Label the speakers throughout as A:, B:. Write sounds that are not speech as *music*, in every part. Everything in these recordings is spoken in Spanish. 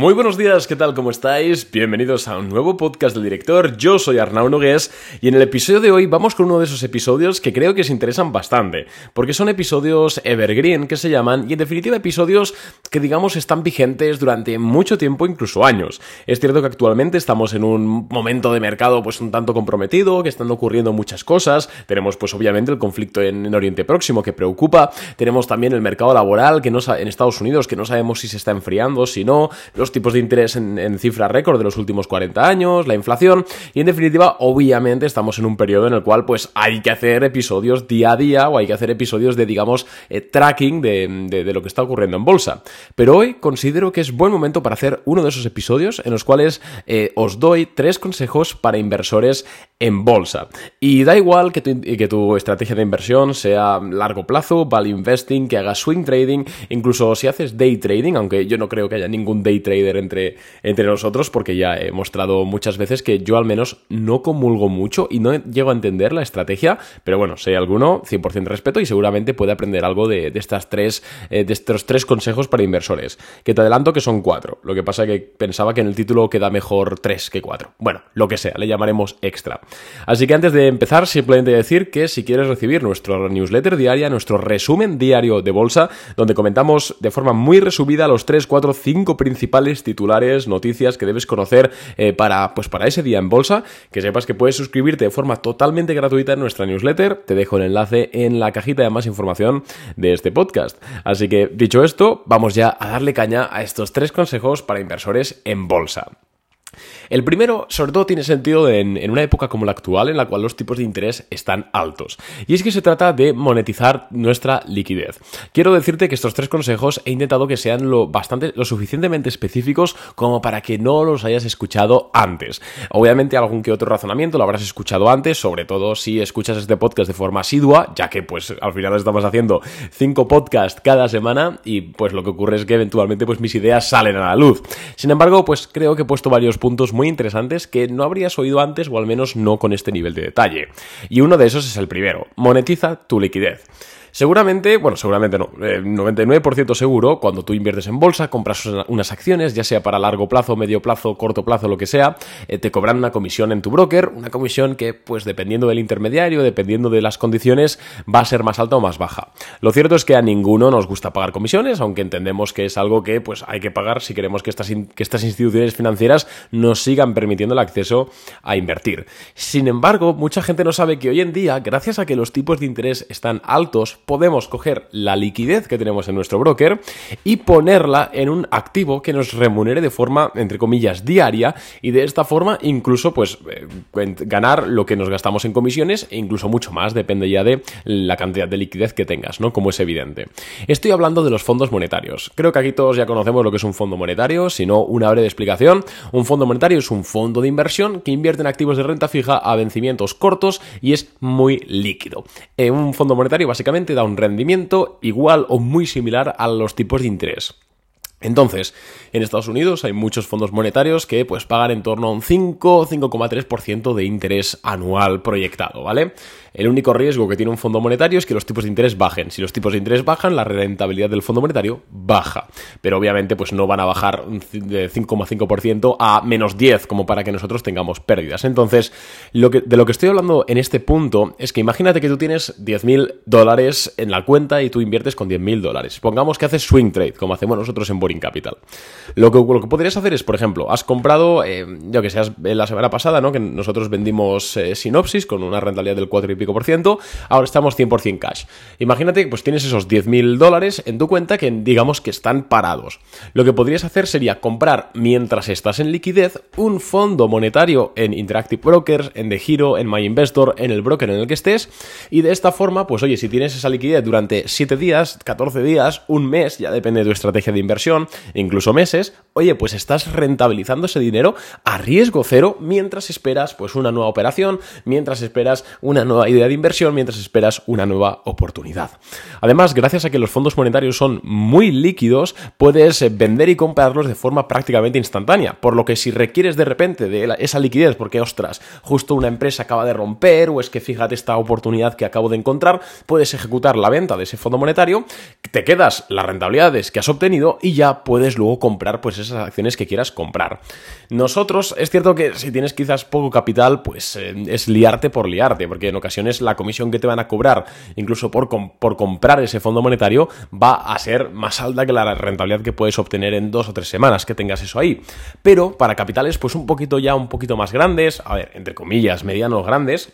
A: Muy buenos días, ¿qué tal? ¿Cómo estáis? Bienvenidos a un nuevo podcast del director. Yo soy Arnau Nogués y en el episodio de hoy vamos con uno de esos episodios que creo que os interesan bastante, porque son episodios evergreen que se llaman y en definitiva episodios que digamos están vigentes durante mucho tiempo, incluso años. Es cierto que actualmente estamos en un momento de mercado pues un tanto comprometido, que están ocurriendo muchas cosas. Tenemos pues obviamente el conflicto en, Oriente Próximo que preocupa, tenemos también el mercado laboral que no en Estados Unidos que no sabemos si se está enfriando, si no tipos de interés en, cifra récord de los últimos 40 años, la inflación y en definitiva, obviamente estamos en un periodo en el cual pues hay que hacer episodios día a día o hay que hacer episodios de digamos eh, tracking de, lo que está ocurriendo en bolsa. Pero hoy considero que es buen momento para hacer uno de esos episodios en los cuales eh, os doy tres consejos para inversores en bolsa. Y da igual que tu, estrategia de inversión sea largo plazo, value investing, que hagas swing trading, incluso si haces day trading, aunque yo no creo que haya ningún day entre, entre nosotros, porque ya he mostrado muchas veces que yo al menos no comulgo mucho y no llego a entender la estrategia, pero bueno, sé alguno, 100% respeto y seguramente puede aprender algo de, estas tres, eh, de estos tres consejos para inversores, que te adelanto que son cuatro, lo que pasa que pensaba que en el título queda mejor tres que cuatro. Bueno, lo que sea, le llamaremos extra. Así que antes de empezar, simplemente decir que si quieres recibir nuestro newsletter diaria, nuestro resumen diario de bolsa, donde comentamos de forma muy resumida los 3, 4, 5 principales titulares, noticias que debes conocer eh, para, pues para ese día en bolsa, que sepas que puedes suscribirte de forma totalmente gratuita en nuestra newsletter. Te dejo el enlace en la cajita de más información de este podcast. Así que, dicho esto, vamos ya a darle caña a estos tres consejos para inversores en bolsa. El primero, sobre todo, tiene sentido en, una época como la actual, en la cual los tipos de interés están altos. Y es que se trata de monetizar nuestra liquidez. Quiero decirte que estos tres consejos he intentado que sean lo, bastante, lo suficientemente específicos como para que no los hayas escuchado antes. Obviamente, algún que otro razonamiento lo habrás escuchado antes, sobre todo si escuchas este podcast de forma asidua, ya que pues al final estamos haciendo cinco podcasts cada semana y pues lo que ocurre es que eventualmente pues mis ideas salen a la luz. Sin embargo, pues creo que he puesto varios puntos interesantes que no habrías oído antes o al menos no con este nivel de detalle. Y uno de esos es el primero, monetiza tu liquidez. Seguramente, bueno, seguramente no, 99% eh, seguro, cuando tú inviertes en bolsa, compras unas acciones, ya sea para largo plazo, medio plazo, corto plazo, lo que sea, eh, te cobran una comisión en tu broker, una comisión que, pues dependiendo del intermediario, dependiendo de las condiciones, va a ser más alta o más baja. Lo cierto es que a ninguno nos gusta pagar comisiones, aunque entendemos que es algo que, pues, hay que pagar si queremos que estas, que estas instituciones financieras nos sigan permitiendo el acceso a invertir. Sin embargo, mucha gente no sabe que hoy en día, gracias a que los tipos de interés están altos, podemos coger la liquidez que tenemos en nuestro broker y ponerla en un activo que nos remunere de forma, entre comillas, diaria y de esta forma incluso pues eh, ganar lo que nos gastamos en comisiones e incluso mucho más, depende ya de la cantidad de liquidez que tengas, ¿no? Como es evidente. Estoy hablando de los fondos monetarios. Creo que aquí todos ya conocemos lo que es un fondo monetario, si no, una breve explicación. Un fondo monetario es un fondo de inversión que invierte en activos de renta fija a vencimientos cortos y es muy líquido. Eh, un fondo monetario básicamente da un rendimiento igual o muy similar a los tipos de interés. Entonces, en Estados Unidos hay muchos fondos monetarios que pues pagan en torno a un 5 5,3% de interés anual proyectado, ¿vale? El único riesgo que tiene un fondo monetario es que los tipos de interés bajen. Si los tipos de interés bajan, la rentabilidad del fondo monetario baja. Pero obviamente pues no van a bajar de 5,5% a menos 10 como para que nosotros tengamos pérdidas. Entonces, de lo que estoy hablando en este punto es que imagínate que tú tienes 10.000 dólares en la cuenta y tú inviertes con 10.000 dólares. Pongamos que haces swing trade, como hacemos nosotros en Capital. Lo que, lo que podrías hacer es, por ejemplo, has comprado, eh, yo que sé, la semana pasada, ¿no? Que nosotros vendimos eh, Sinopsis con una rentabilidad del 4 y pico por ciento, ahora estamos 100% cash. Imagínate que pues tienes esos 10.000 dólares en tu cuenta que digamos que están parados. Lo que podrías hacer sería comprar mientras estás en liquidez un fondo monetario en Interactive Brokers, en The Giro, en My Investor, en el broker en el que estés y de esta forma, pues oye, si tienes esa liquidez durante 7 días, 14 días, un mes, ya depende de tu estrategia de inversión, incluso meses, oye, pues estás rentabilizando ese dinero a riesgo cero mientras esperas pues una nueva operación, mientras esperas una nueva idea de inversión, mientras esperas una nueva oportunidad. Además, gracias a que los fondos monetarios son muy líquidos, puedes eh, vender y comprarlos de forma prácticamente instantánea, por lo que si requieres de repente de esa liquidez porque ostras, justo una empresa acaba de romper o es que fíjate esta oportunidad que acabo de encontrar, puedes ejecutar la venta de ese fondo monetario, te quedas las rentabilidades que has obtenido y ya puedes luego comprar pues esas acciones que quieras comprar. Nosotros, es cierto que si tienes quizás poco capital, pues eh, es liarte por liarte, porque en ocasiones la comisión que te van a cobrar, incluso por, por comprar ese fondo monetario, va a ser más alta que la rentabilidad que puedes obtener en dos o tres semanas que tengas eso ahí. Pero para capitales, pues un poquito ya un poquito más grandes, a ver, entre comillas, medianos grandes,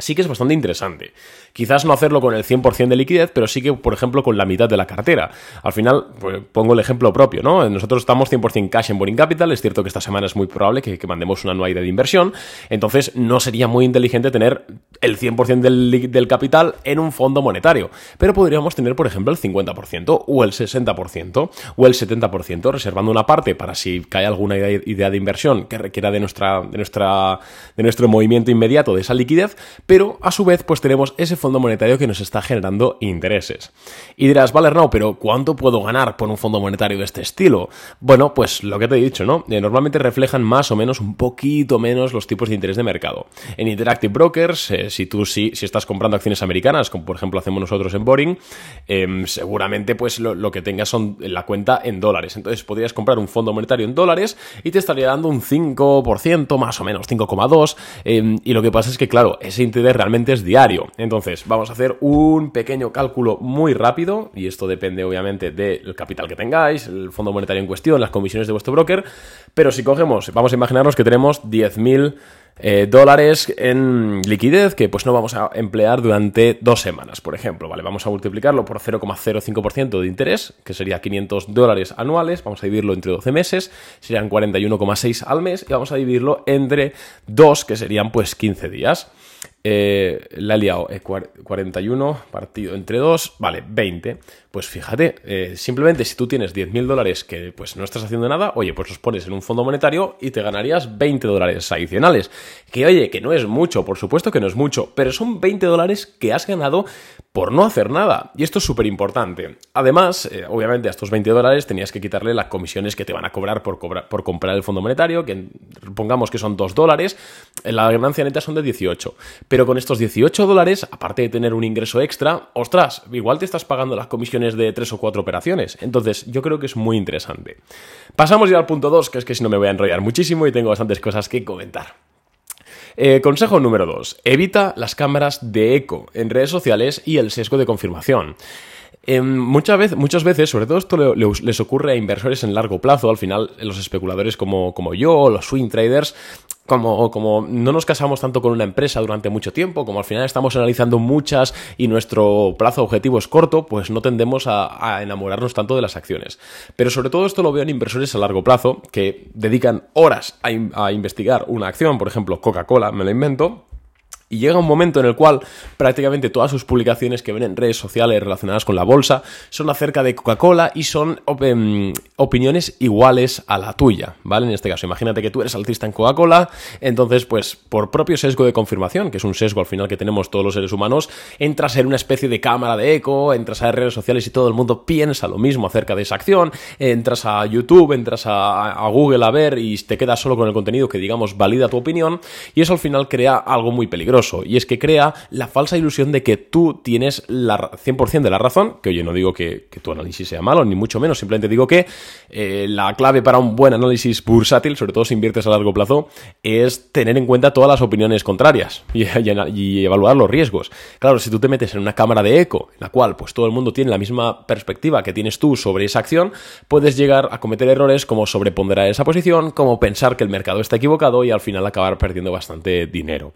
A: sí que es bastante interesante. Quizás no hacerlo con el 100% de liquidez, pero sí que, por ejemplo, con la mitad de la cartera. Al final, pues, pongo el ejemplo propio, ¿no? Nosotros estamos 100% cash en Boring Capital, es cierto que esta semana es muy probable que, mandemos una anualidad de inversión, entonces no sería muy inteligente tener el 100% del, del capital en un fondo monetario, pero podríamos tener, por ejemplo, el 50% o el 60% o el 70%, reservando una parte para si cae alguna idea de inversión que requiera de, nuestra, de, nuestra, de nuestro movimiento inmediato de esa liquidez, pero a su vez pues tenemos ese fondo monetario que nos está generando intereses. Y dirás, vale, no, pero ¿cuánto puedo ganar por un fondo monetario de este estilo? Bueno, pues lo que te he dicho, ¿no? Eh, normalmente reflejan más o menos un poquito menos los tipos de interés de mercado. En Interactive Brokers, eh, si tú si, si estás comprando acciones americanas, como por ejemplo hacemos nosotros en Boring, em, seguramente pues lo, que tengas son la cuenta en dólares. Entonces podrías comprar un fondo monetario en dólares y te estaría dando un 5%, más o menos, 5,2%. Em, y lo que pasa es que, claro, ese interés realmente es diario. Entonces, vamos a hacer un pequeño cálculo muy rápido, y esto depende obviamente del capital que tengáis, el fondo monetario en cuestión, las comisiones de vuestro broker, pero si cogemos, vamos a imaginarnos que tenemos 10.000 eh, dólares en liquidez que pues no vamos a emplear durante dos semanas, por ejemplo, ¿vale? Vamos a multiplicarlo por 0,05% de interés, que sería 500 dólares anuales, vamos a dividirlo entre 12 meses, serían 41,6 al mes, y vamos a dividirlo entre dos, que serían pues 15 días. Eh, la he liado, 41 eh, partido entre 2, vale, 20. Pues fíjate, eh, simplemente si tú tienes 10.000 dólares que pues no estás haciendo nada, oye, pues los pones en un fondo monetario y te ganarías 20 dólares adicionales. Que oye, que no es mucho, por supuesto que no es mucho, pero son 20 dólares que has ganado por no hacer nada. Y esto es súper importante. Además, eh, obviamente a estos 20 dólares tenías que quitarle las comisiones que te van a cobrar por, por comprar el fondo monetario, que pongamos que son 2 dólares, la ganancia neta son de 18. Pero con estos 18 dólares, aparte de tener un ingreso extra, ostras, igual te estás pagando las comisiones de tres o cuatro operaciones. Entonces, yo creo que es muy interesante. Pasamos ya al punto 2, que es que si no me voy a enrollar muchísimo y tengo bastantes cosas que comentar. Eh, consejo número 2. Evita las cámaras de eco en redes sociales y el sesgo de confirmación. Em, muchas, veces, sobre todo esto les ocurre a inversores en largo plazo, al final los especuladores como, yo, los swing traders, como, como no nos casamos tanto con una empresa durante mucho tiempo, como al final estamos analizando muchas y nuestro plazo objetivo es corto, pues no tendemos a, enamorarnos tanto de las acciones. Pero sobre todo esto lo veo en inversores a largo plazo que dedican horas a, a investigar una acción, por ejemplo Coca-Cola, me lo invento, y llega un momento en el cual prácticamente todas sus publicaciones que ven en redes sociales relacionadas con la bolsa son acerca de Coca-Cola y son em, opiniones iguales a la tuya, ¿vale? En este caso, imagínate que tú eres alcista en Coca-Cola, entonces, pues por propio sesgo de confirmación, que es un sesgo al final que tenemos todos los seres humanos, entras en una especie de cámara de eco, entras a redes sociales y todo el mundo piensa lo mismo acerca de esa acción, entras a YouTube, entras a, a Google a ver y te quedas solo con el contenido que digamos valida tu opinión y eso al final crea algo muy peligroso y es que crea la falsa ilusión de que tú tienes la 100% de la razón, que oye, no digo que, tu análisis sea malo, ni mucho menos, simplemente digo que eh, la clave para un buen análisis bursátil, sobre todo si inviertes a largo plazo, es tener en cuenta todas las opiniones contrarias *laughs* y, y, evaluar los riesgos. Claro, si tú te metes en una cámara de eco, en la cual pues todo el mundo tiene la misma perspectiva que tienes tú sobre esa acción, puedes llegar a cometer errores como sobreponderar esa posición, como pensar que el mercado está equivocado y al final acabar perdiendo bastante dinero.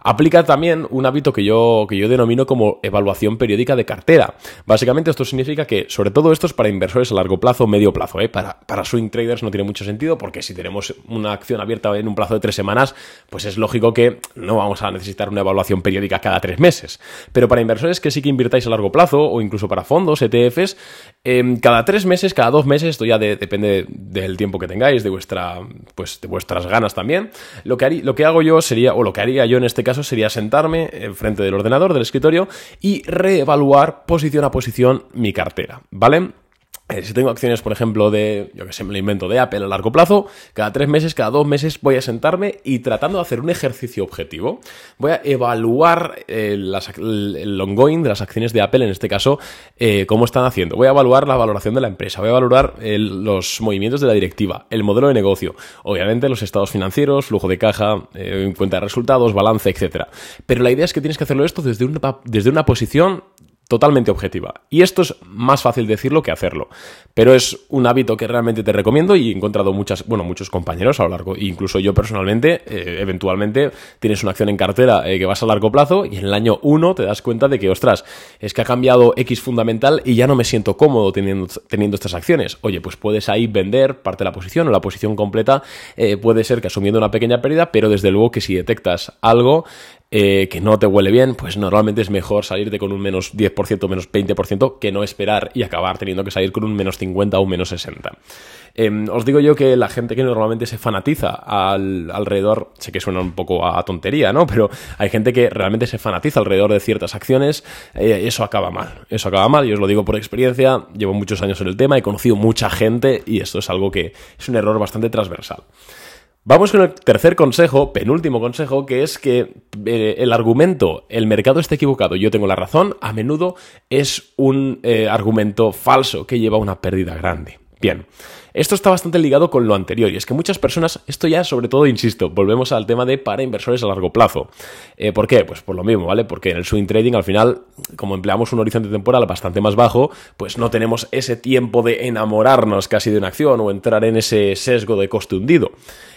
A: Aplica también un hábito que yo, que yo denomino como evaluación periódica de cartera. Básicamente esto significa que, sobre todo esto es para inversores a largo plazo o medio plazo, ¿eh? para, para swing traders no tiene mucho sentido porque si tenemos una acción abierta en un plazo de tres semanas, pues es lógico que no vamos a necesitar una evaluación periódica cada tres meses. Pero para inversores que sí que invirtáis a largo plazo o incluso para fondos, ETFs, em, cada tres meses, cada dos meses, esto ya depende del tiempo que tengáis, de, vuestra, pues, de vuestras ganas también, lo que, lo que hago yo sería, o lo que haría yo en este caso, sería sentarme enfrente del ordenador, del escritorio y reevaluar posición a posición mi cartera, ¿vale? Eh, si tengo acciones, por ejemplo, de, yo que sé, me lo invento, de Apple a largo plazo, cada tres meses, cada dos meses voy a sentarme y tratando de hacer un ejercicio objetivo, voy a evaluar eh, el ongoing de las acciones de Apple, en este caso, eh, cómo están haciendo. Voy a evaluar la valoración de la empresa, voy a valorar los movimientos de la directiva, el modelo de negocio, obviamente los estados financieros, flujo de caja, cuenta de resultados, balance, etc. Pero la idea es que tienes que hacerlo esto desde desde una posición totalmente objetiva. Y esto es más fácil decirlo que hacerlo. Pero es un hábito que realmente te recomiendo y he encontrado muchas, bueno, muchos compañeros a lo largo, incluso yo personalmente, eh, eventualmente tienes una acción en cartera eh, que vas a largo plazo y en el año 1 te das cuenta de que, ostras, es que ha cambiado X fundamental y ya no me siento cómodo teniendo, teniendo estas acciones. Oye, pues puedes ahí vender parte de la posición o la posición completa, eh, puede ser que asumiendo una pequeña pérdida, pero desde luego que si detectas algo, eh, que no te huele bien, pues normalmente es mejor salirte con un menos 10%, menos 20% que no esperar y acabar teniendo que salir con un menos 50 o un menos 60. Em, os digo yo que la gente que normalmente se fanatiza al, alrededor, sé que suena un poco a tontería, ¿no? Pero hay gente que realmente se fanatiza alrededor de ciertas acciones, eh, eso acaba mal, eso acaba mal, y os lo digo por experiencia, llevo muchos años en el tema, he conocido mucha gente y esto es algo que es un error bastante transversal. Vamos con el tercer consejo, penúltimo consejo, que es que eh, el argumento, el mercado está equivocado, yo tengo la razón, a menudo es un eh, argumento falso que lleva a una pérdida grande. Bien, esto está bastante ligado con lo anterior y es que muchas personas, esto ya sobre todo, insisto, volvemos al tema de para inversores a largo plazo. Eh, ¿Por qué? Pues por lo mismo, ¿vale? Porque en el swing trading al final, como empleamos un horizonte temporal bastante más bajo, pues no tenemos ese tiempo de enamorarnos casi de una acción o entrar en ese sesgo de coste hundido.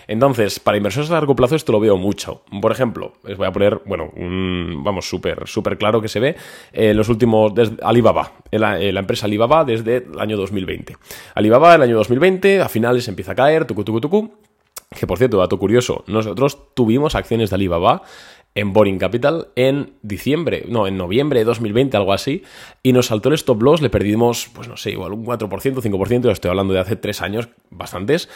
A: Entonces, para inversores a largo plazo esto lo veo mucho. Por ejemplo, les voy a poner, bueno, un, vamos, súper, súper claro que se ve en los últimos, desde Alibaba, la, la, empresa Alibaba desde el año 2020. Alibaba el año 2020, a finales empieza a caer, tucu, tucu, tucu. Que por cierto, dato curioso, nosotros tuvimos acciones de Alibaba en Boring Capital en diciembre, no, en noviembre de 2020, algo así, y nos saltó el stop loss, le perdimos, pues no sé, igual un 4%, 5%, estoy hablando de hace tres años, bastantes,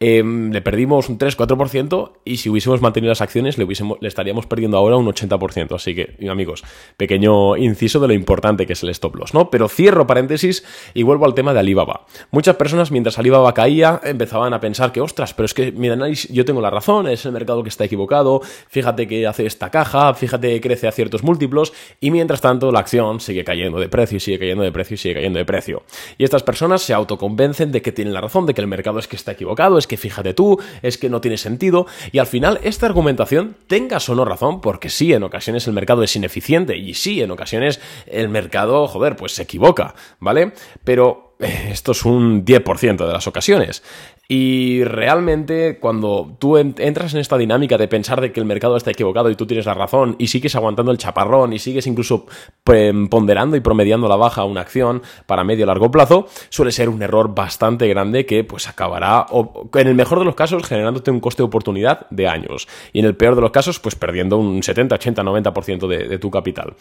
A: Em, le perdimos un 3-4% y si hubiésemos mantenido las acciones le, hubiésemos, le estaríamos perdiendo ahora un 80%. Así que, amigos, pequeño inciso de lo importante que es el stop loss, ¿no? Pero cierro paréntesis y vuelvo al tema de Alibaba. Muchas personas mientras Alibaba caía empezaban a pensar que, ostras, pero es que mi análisis, yo tengo la razón, es el mercado que está equivocado, fíjate que hace esta caja, fíjate que crece a ciertos múltiplos y mientras tanto la acción sigue cayendo de precio y sigue cayendo de precio y sigue cayendo de precio. Y estas personas se autoconvencen de que tienen la razón, de que el mercado es que está equivocado, es que fíjate tú, es que no tiene sentido, y al final esta argumentación, tengas o no razón, porque sí, en ocasiones el mercado es ineficiente, y sí, en ocasiones el mercado, joder, pues se equivoca, ¿vale? Pero eh, esto es un 10% de las ocasiones. Y realmente cuando tú entras en esta dinámica de pensar de que el mercado está equivocado y tú tienes la razón y sigues aguantando el chaparrón y sigues incluso ponderando y promediando la baja a una acción para medio o largo plazo, suele ser un error bastante grande que pues acabará, en el mejor de los casos, generándote un coste de oportunidad de años y en el peor de los casos, pues perdiendo un 70, 80, 90% de, de tu capital.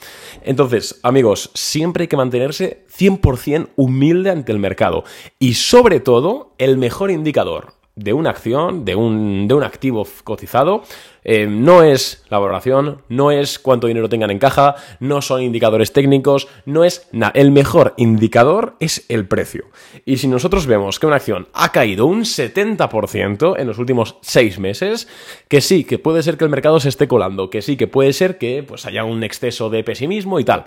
A: Entonces, amigos, siempre hay que mantenerse 100% humilde ante el mercado y sobre todo el mejor indicador de una acción, de un, de un activo cotizado, eh, no es la valoración, no es cuánto dinero tengan en caja, no son indicadores técnicos, no es nada. El mejor indicador es el precio. Y si nosotros vemos que una acción ha caído un 70% en los últimos seis meses, que sí, que puede ser que el mercado se esté colando, que sí, que puede ser que pues, haya un exceso de pesimismo y tal.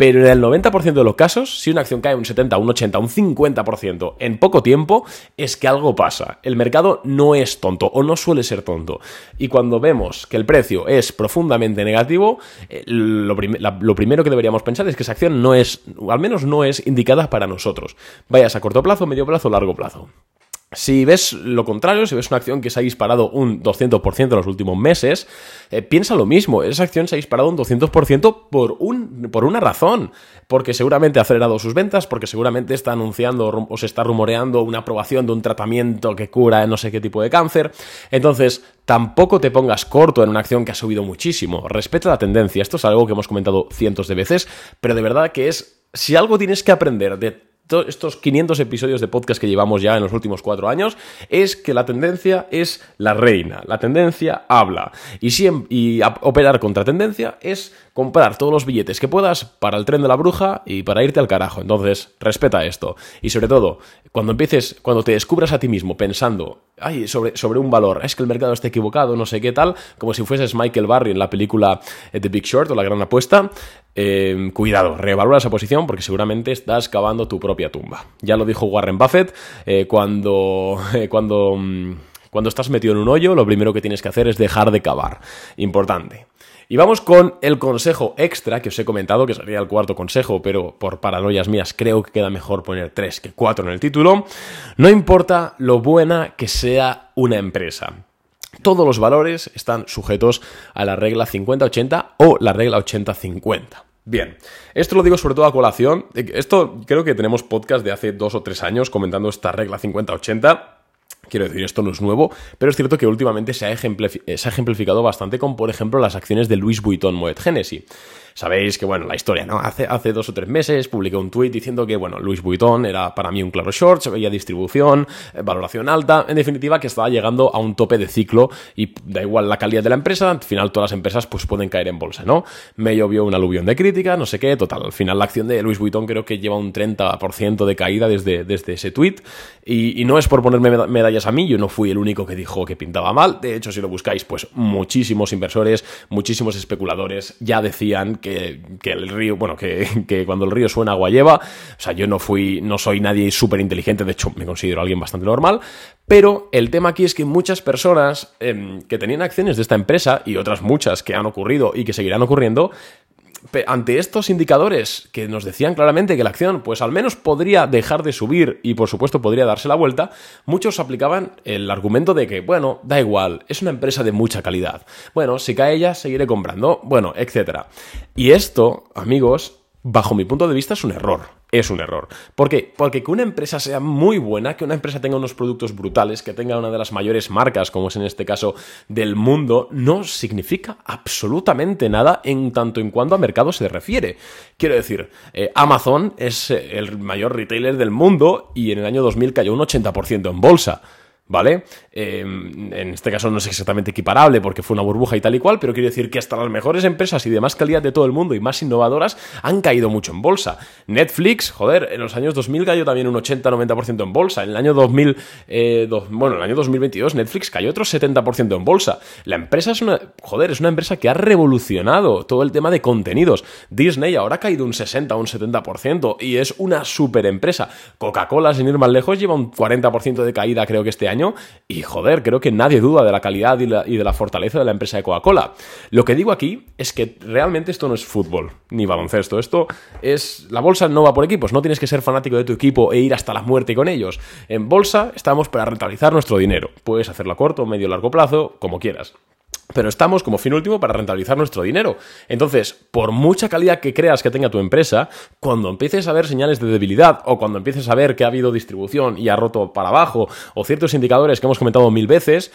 A: Pero en el 90% de los casos, si una acción cae un 70, un 80, un 50% en poco tiempo, es que algo pasa. El mercado no es tonto o no suele ser tonto. Y cuando vemos que el precio es profundamente negativo, eh, lo, lo, primero que deberíamos pensar es que esa acción no es, al menos no es indicada para nosotros. Vayas a corto plazo, medio plazo, largo plazo. Si ves lo contrario, si ves una acción que se ha disparado un 200% en los últimos meses, eh, piensa lo mismo. Esa acción se ha disparado un 200% por, un, por una razón. Porque seguramente ha acelerado sus ventas, porque seguramente está anunciando o se está rumoreando una aprobación de un tratamiento que cura no sé qué tipo de cáncer. Entonces, tampoco te pongas corto en una acción que ha subido muchísimo. Respeta la tendencia. Esto es algo que hemos comentado cientos de veces, pero de verdad que es... Si algo tienes que aprender de estos 500 episodios de podcast que llevamos ya en los últimos cuatro años, es que la tendencia es la reina. La tendencia habla. Y, y operar contra tendencia es comprar todos los billetes que puedas para el tren de la bruja y para irte al carajo. Entonces, respeta esto. Y sobre todo, cuando empieces, cuando te descubras a ti mismo pensando, ay, sobre, sobre un valor, es que el mercado está equivocado, no sé qué tal, como si fueses Michael Barry en la película The Big Short o La Gran Apuesta, eh, cuidado, revalora esa posición porque seguramente estás cavando tu propia tumba. Ya lo dijo Warren Buffett eh, cuando, *laughs* cuando, mm, cuando estás metido en un hoyo, lo primero que tienes que hacer es dejar de cavar. Importante. Y vamos con el consejo extra que os he comentado, que sería el cuarto consejo, pero por paranoias mías creo que queda mejor poner tres que cuatro en el título. No importa lo buena que sea una empresa. Todos los valores están sujetos a la regla 50-80 o la regla 80-50. Bien, esto lo digo sobre todo a colación. Esto creo que tenemos podcast de hace dos o tres años comentando esta regla 50-80 Quiero decir, esto no es nuevo, pero es cierto que últimamente se ha, ejemplificado bastante con, por ejemplo, las acciones de Louis Vuitton Moet Genesis. Sabéis que, bueno, la historia, ¿no? Hace, hace dos o tres meses publiqué un tweet diciendo que, bueno, Louis Vuitton era para mí un claro short, se veía distribución, eh, valoración alta, en definitiva que estaba llegando a un tope de ciclo y da igual la calidad de la empresa, al final todas las empresas pues pueden caer en bolsa, ¿no? Me llovió un aluvión de crítica, no sé qué, total, al final la acción de Louis Vuitton creo que lleva un 30% de caída desde, desde ese tweet y, y no es por ponerme medallas a mí, yo no fui el único que dijo que pintaba mal, de hecho si lo buscáis pues muchísimos inversores, muchísimos especuladores ya decían que, el río, bueno, que, cuando el río suena agua lleva, o sea, yo no fui, no soy nadie súper inteligente, de hecho me considero alguien bastante normal, pero el tema aquí es que muchas personas em, que tenían acciones de esta empresa y otras muchas que han ocurrido y que seguirán ocurriendo, ante estos indicadores que nos decían claramente que la acción pues al menos podría dejar de subir y por supuesto podría darse la vuelta, muchos aplicaban el argumento de que, bueno, da igual, es una empresa de mucha calidad. Bueno, si cae ella, seguiré comprando, bueno, etc. Y esto, amigos, bajo mi punto de vista es un error es un error. ¿Por qué? Porque que una empresa sea muy buena, que una empresa tenga unos productos brutales, que tenga una de las mayores marcas, como es en este caso del mundo, no significa absolutamente nada en tanto en cuanto a mercado se refiere. Quiero decir, eh, Amazon es eh, el mayor retailer del mundo y en el año 2000 cayó un 80% en bolsa. ¿Vale? Em, en este caso no es exactamente equiparable porque fue una burbuja y tal y cual, pero quiero decir que hasta las mejores empresas y de más calidad de todo el mundo y más innovadoras han caído mucho en bolsa. Netflix, joder, en los años 2000 cayó también un 80-90% en bolsa. En el año 2000, eh, bueno, en el año 2022 Netflix cayó otro 70% en bolsa. La empresa es una, joder, es una empresa que ha revolucionado todo el tema de contenidos. Disney ahora ha caído un 60 o un 70% y es una super empresa. Coca-Cola, sin ir más lejos, lleva un 40% de caída creo que este año y joder, creo que nadie duda de la calidad y, de la fortaleza de la empresa de Coca-Cola. Lo que digo aquí es que realmente esto no es fútbol ni baloncesto, esto es... La bolsa no va por equipos, no tienes que ser fanático de tu equipo e ir hasta la muerte con ellos. En bolsa estamos para rentabilizar nuestro dinero. Puedes hacerlo a corto, medio largo plazo, como quieras. Pero estamos como fin último para rentabilizar nuestro dinero. Entonces, por mucha calidad que creas que tenga tu empresa, cuando empieces a ver señales de debilidad o cuando empieces a ver que ha habido distribución y ha roto para abajo o ciertos indicadores que hemos comentado mil veces,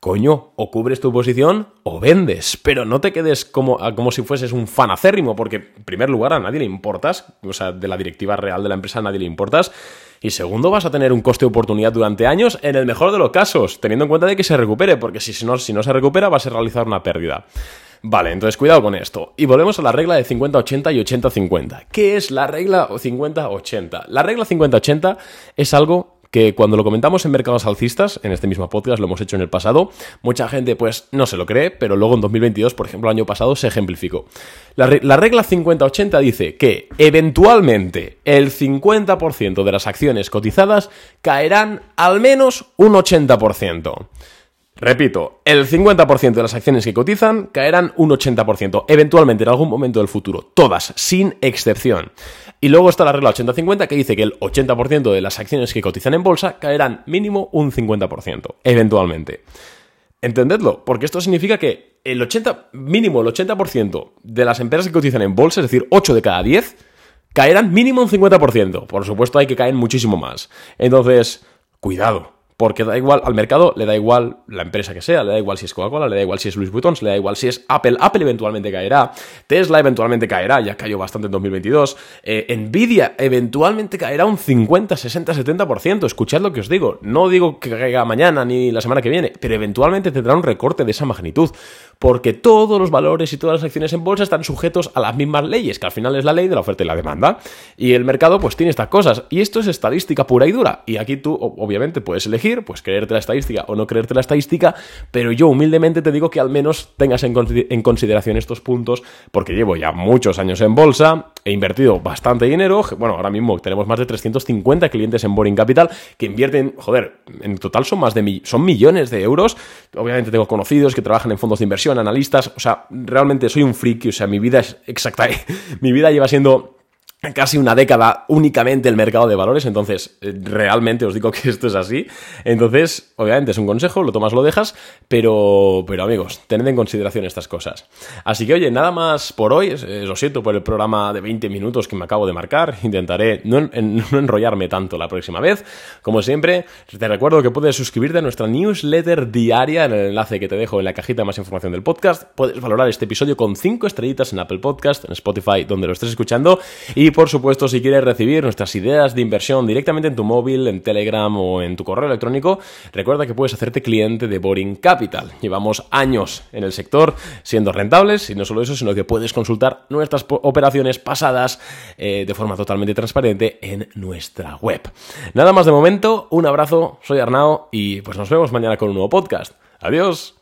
A: coño, o cubres tu posición o vendes, pero no te quedes como, como si fueses un fan acérrimo, porque en primer lugar a nadie le importas, o sea, de la directiva real de la empresa a nadie le importas, y segundo vas a tener un coste de oportunidad durante años, en el mejor de los casos, teniendo en cuenta de que se recupere, porque si, no, si no se recupera vas a realizar una pérdida. Vale, entonces cuidado con esto. Y volvemos a la regla de 50-80 y 80-50. ¿Qué es la regla 50-80? La regla 50-80 es algo que cuando lo comentamos en mercados alcistas, en este mismo podcast lo hemos hecho en el pasado, mucha gente pues no se lo cree, pero luego en 2022, por ejemplo, el año pasado se ejemplificó. La, regla 50-80 dice que eventualmente el 50% de las acciones cotizadas caerán al menos un 80%. Repito, el 50% de las acciones que cotizan caerán un 80%, eventualmente en algún momento del futuro, todas, sin excepción. Y luego está la regla 80-50 que dice que el 80% de las acciones que cotizan en bolsa caerán mínimo un 50%, eventualmente. Entendedlo, porque esto significa que el 80, mínimo el 80% de las empresas que cotizan en bolsa, es decir, 8 de cada 10, caerán mínimo un 50%. Por supuesto hay que caer muchísimo más. Entonces, cuidado, porque da igual, al mercado le da igual la empresa que sea, le da igual si es Coca-Cola, le da igual si es Louis Vuitton, le da igual si es Apple, Apple eventualmente caerá, Tesla eventualmente caerá, ya cayó bastante en 2022, eh, Nvidia eventualmente caerá un 50, 60, 70%, escuchad lo que os digo, no digo que caiga mañana ni la semana que viene, pero eventualmente tendrá un recorte de esa magnitud, porque todos los valores y todas las acciones en bolsa están sujetos a las mismas leyes, que al final es la ley de la oferta y la demanda, y el mercado pues tiene estas cosas, y esto es estadística pura y dura, y aquí tú obviamente puedes elegir, pues creerte la estadística o no creerte la estadística, pero yo humildemente te digo que al menos tengas en, consideración estos puntos, porque llevo ya muchos años en bolsa, he invertido bastante dinero, bueno, ahora mismo tenemos más de 350 clientes en Boring Capital que invierten, joder, en total son más de son millones de euros, obviamente tengo conocidos que trabajan en fondos de inversión, analistas, o sea, realmente soy un friki, o sea, mi vida es exacta, *laughs* mi vida lleva siendo casi una década únicamente el mercado de valores, entonces eh, realmente os digo *laughs* que esto es así. Entonces, obviamente es un consejo, lo tomas, lo dejas, pero, pero amigos, tened en consideración estas cosas. Así que oye, nada más por hoy, eh, lo siento por el programa de 20 minutos que me acabo de marcar, intentaré no, enrollarme tanto la próxima vez. Como siempre, te recuerdo que puedes suscribirte a nuestra newsletter diaria en el enlace que te dejo en la cajita de más información del podcast. Puedes valorar este episodio con 5 estrellitas en Apple Podcast, en Spotify, donde lo estés escuchando, y y por supuesto, si quieres recibir nuestras ideas de inversión directamente en tu móvil, en Telegram o en tu correo electrónico, recuerda que puedes hacerte cliente de Boring Capital. Llevamos años en el sector siendo rentables y no solo eso, sino que puedes consultar nuestras operaciones pasadas eh, de forma totalmente transparente en nuestra web. Nada más de momento, un abrazo, soy Arnao y pues nos vemos mañana con un nuevo podcast. Adiós.